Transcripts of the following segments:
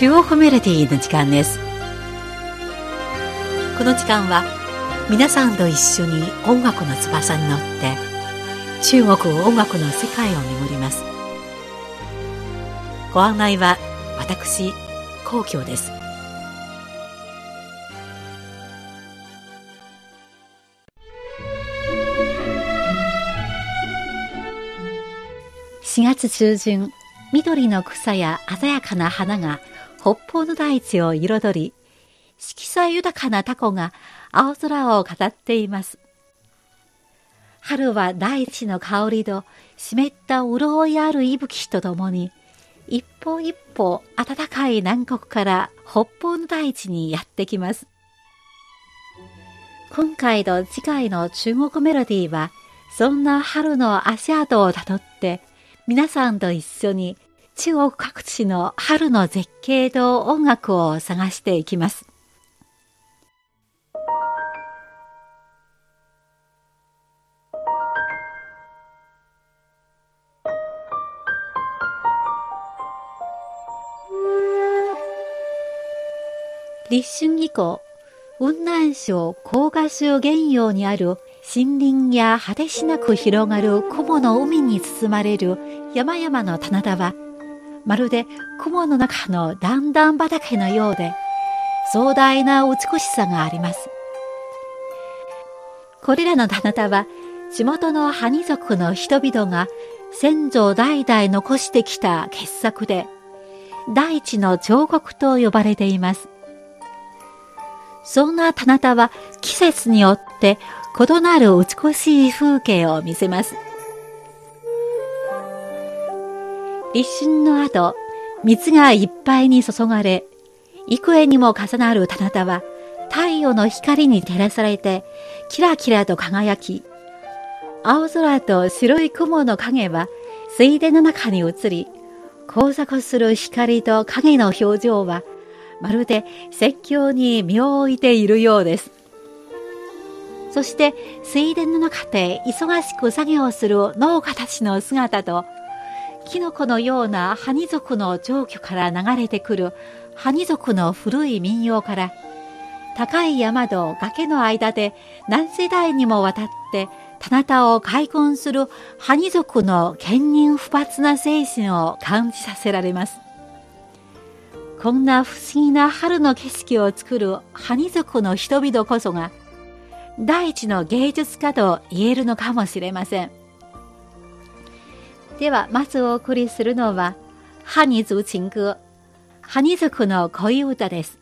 中央コメロディの時間ですこの時間は皆さんと一緒に音楽の翼に乗って中国音楽の世界を巡りますご案内は私皇居です4月中旬緑の草や鮮やかな花が北方の大地を彩り、色彩豊かなタコが青空を語っています。春は大地の香りと湿った潤いある息吹とともに、一歩一歩暖かい南国から北方の大地にやってきます。今回と次回の中国メロディーは、そんな春の足跡をたどって、皆さんと一緒に中国各地の春の絶景と音楽を探していきます。立春以降、雲南省黄河州原陽にある森林や果てしなく広がる雲の海に包まれる山々の棚田は、まるで雲の中の段々畑のようで、壮大な美しさがあります。これらの棚田は、地元のハニ族の人々が先祖代々残してきた傑作で、大地の彫刻と呼ばれています。そんな棚田は季節によって異なる美しい風景を見せます。立春の後、水がいっぱいに注がれ、幾重にも重なる棚田は太陽の光に照らされてキラキラと輝き、青空と白い雲の影は水田の中に映り、交錯する光と影の表情はまるで説教に身を置いているようです。そして水田の中で忙しく作業する農家たちの姿と、キノコのようなハニ族の上居から流れてくるハニ族の古い民謡から、高い山と崖の間で何世代にもわたって棚田を開墾するハニ族の堅忍不発な精神を感じさせられます。こんな不思議な春の景色を作るハニ族の人々こそが第一の芸術家と言えるのかもしれません。では、まずお送りするのは、ハニ族情歌、ハニ族の恋歌です。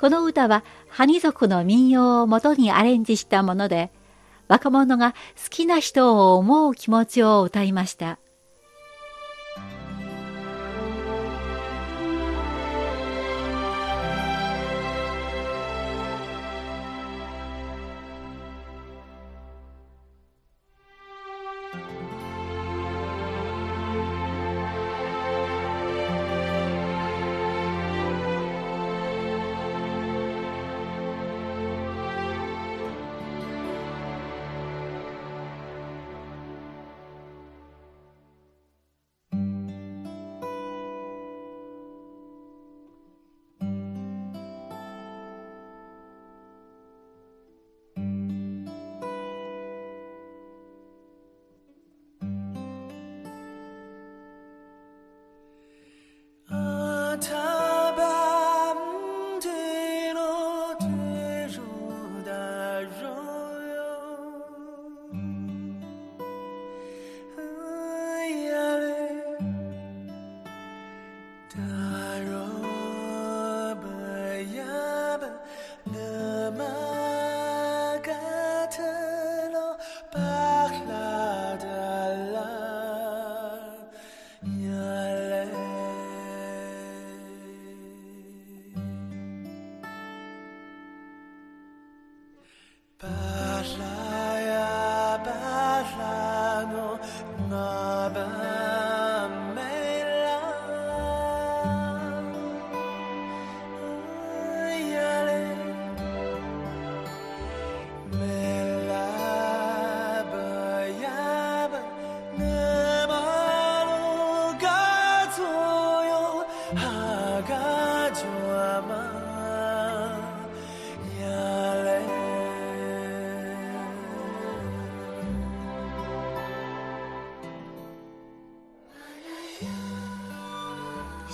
この歌は、ハニ族の民謡をもとにアレンジしたもので、若者が好きな人を思う気持ちを歌いました。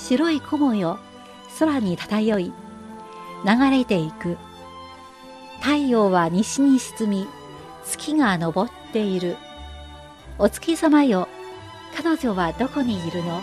白い雲よ空に漂い流れていく。太陽は西に沈み月が昇っている。お月様よ彼女はどこにいるの？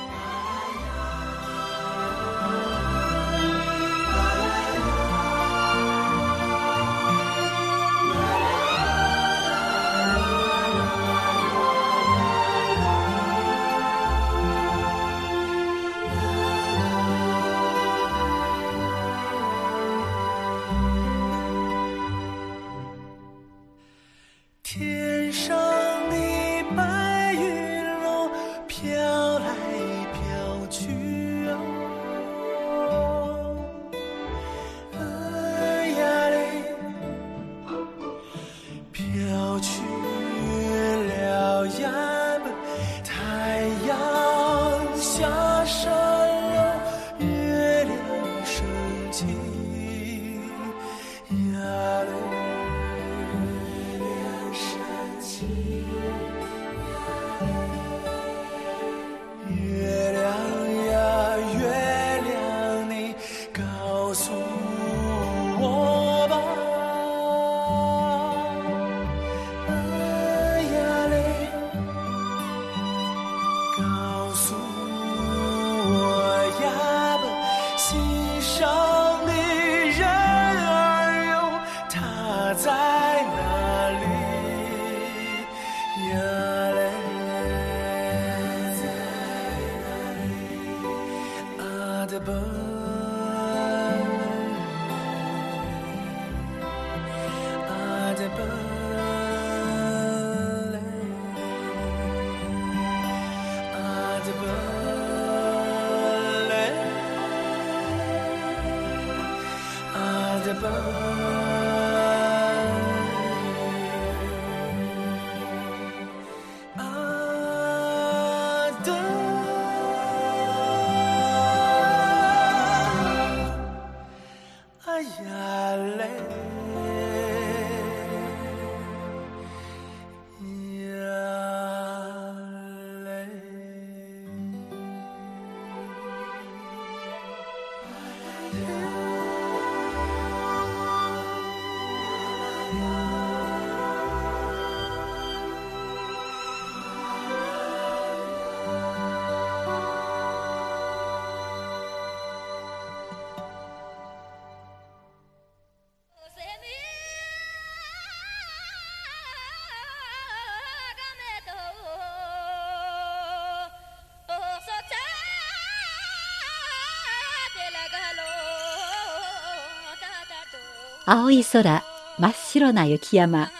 青い空、真っ白な雪山、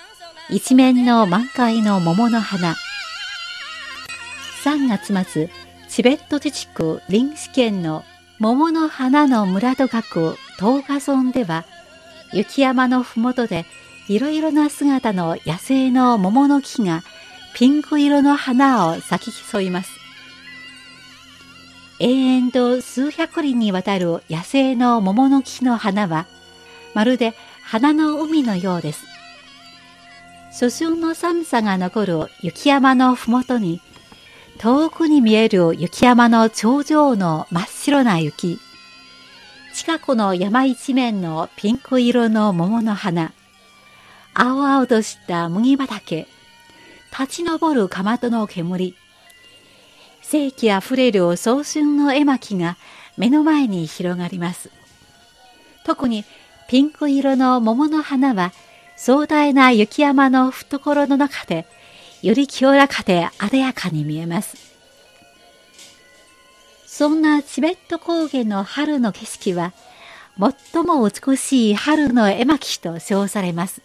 一面の満開の桃の花。3月末、チベット自治区臨死県の桃の花の村と書く東賀村では、雪山のふもとでいろいろな姿の野生の桃の木がピンク色の花を咲き競います。永遠と数百里にわたる野生の桃の木の花は、まるで花の海のようです。初春の寒さが残る雪山のふもとに、遠くに見える雪山の頂上の真っ白な雪、近くの山一面のピンク色の桃の花、青々とした麦畑、立ち上るかまどの煙、世紀あふれる早春の絵巻が目の前に広がります。特にピンク色の桃の花は壮大な雪山の懐の中でより清らかで艶やかに見えます。そんなチベット高原の春の景色は最も美しい春の絵巻と称されます。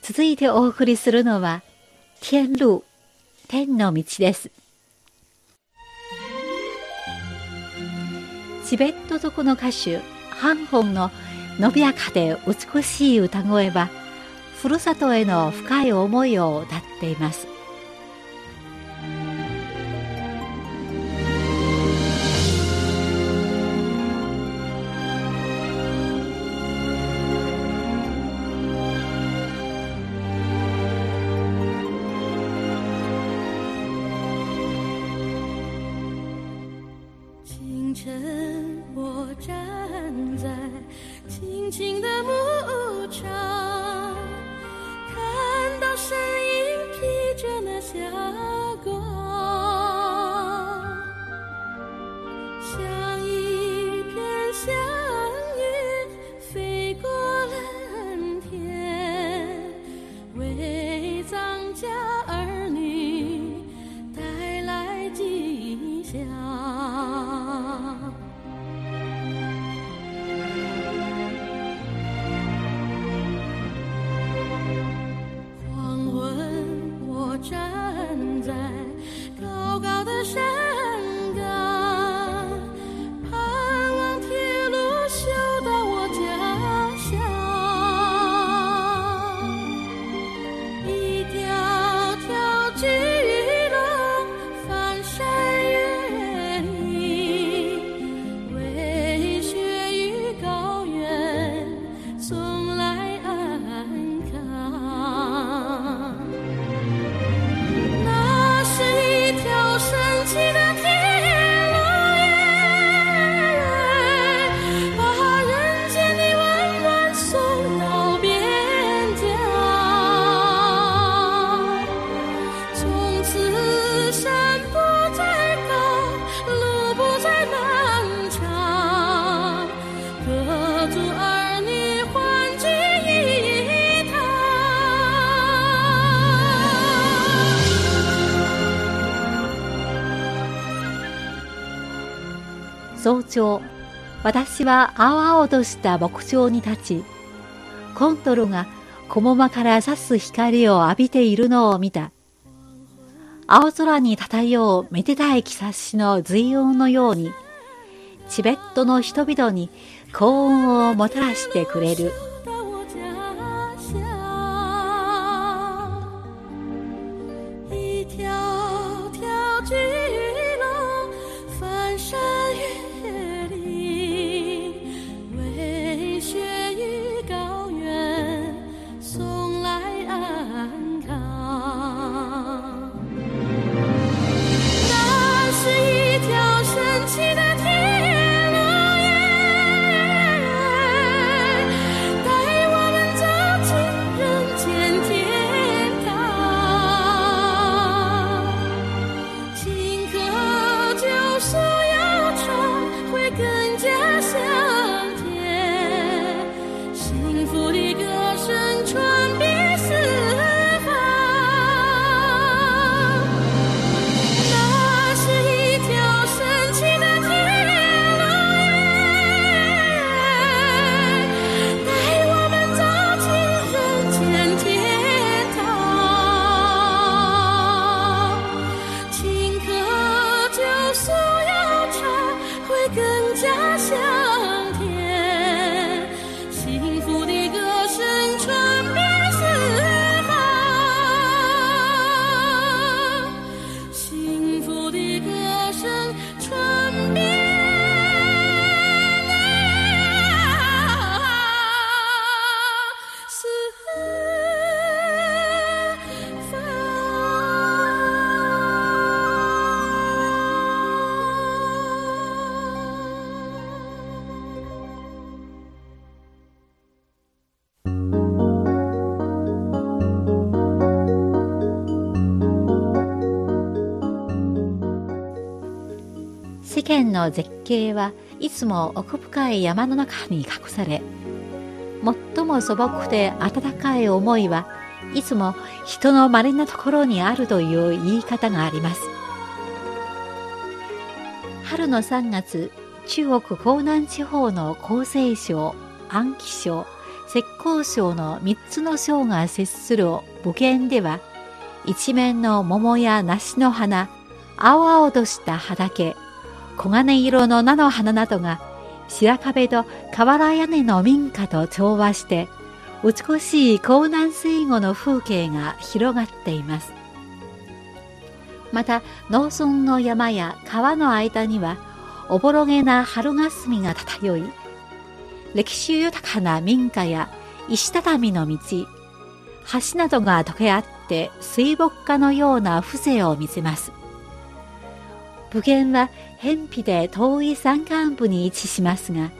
続いてお送りするのは天路、天の道です。チベット族の歌手半本の伸びやかで美しい歌声はふるさとへの深い思いを歌っています。私は青々とした牧場に立ち、コントロが小間から差す光を浴びているのを見た。青空に漂うめでたい兆しの随音のように、チベットの人々に幸運をもたらしてくれる。間の絶景はいつも奥深い山の中に隠され、最も素朴で温かい思いはいつも人の稀なところにあるという言い方があります。春の3月、中国江南地方の厚生省、安徽省、浙江省の3つの省が接する武県では、一面の桃や梨の花、青々とした畑、黄金色の菜の花などが白壁と瓦屋根の民家と調和して美しい江南水後の風景が広がっています。また農村の山や川の間にはおぼろげな春霞が漂い歴史豊かな民家や石畳の道橋などが溶け合って水墨画のような風情を見せます。武源は偏僻で遠い山間部に位置しますが、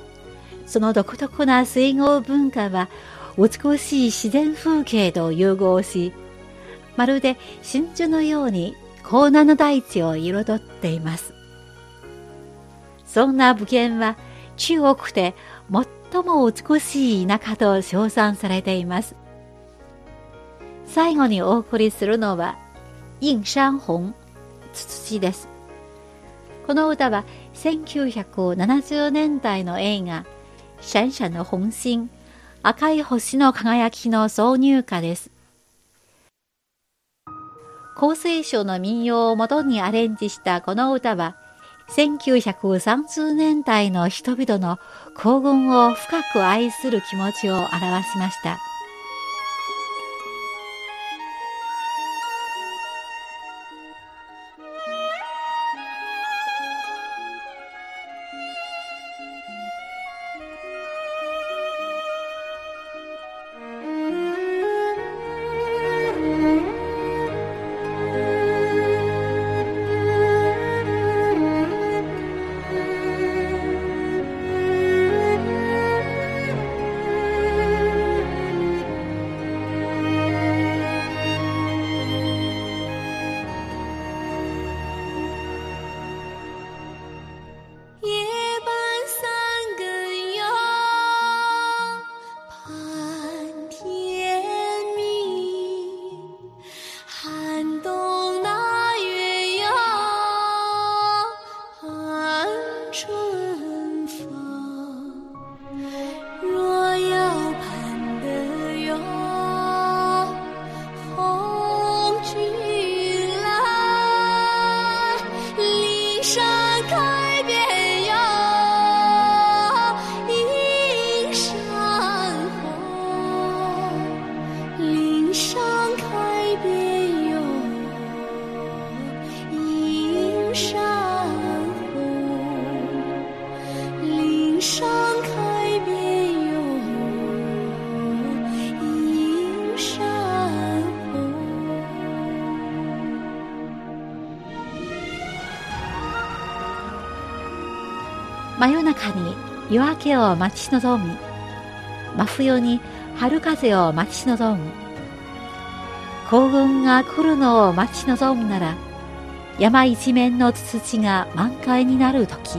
その独特な水郷文化は美しい自然風景と融合し、まるで真珠のように高南の大地を彩っています。そんな武県は中国で最も美しい田舎と称賛されています。最後にお送りするのは、印山紅、ツツジです。この歌は1970年代の映画、シャンシャンの本心、赤い星の輝きの挿入歌です。厚生省の民謡を元にアレンジしたこの歌は、1930年代の人々の黄金を深く愛する気持ちを表しました。真夜中に夜明けを待ち望み、真冬に春風を待ち望む。幸運が来るのを待ち望むなら、山一面のツツジが満開になる時。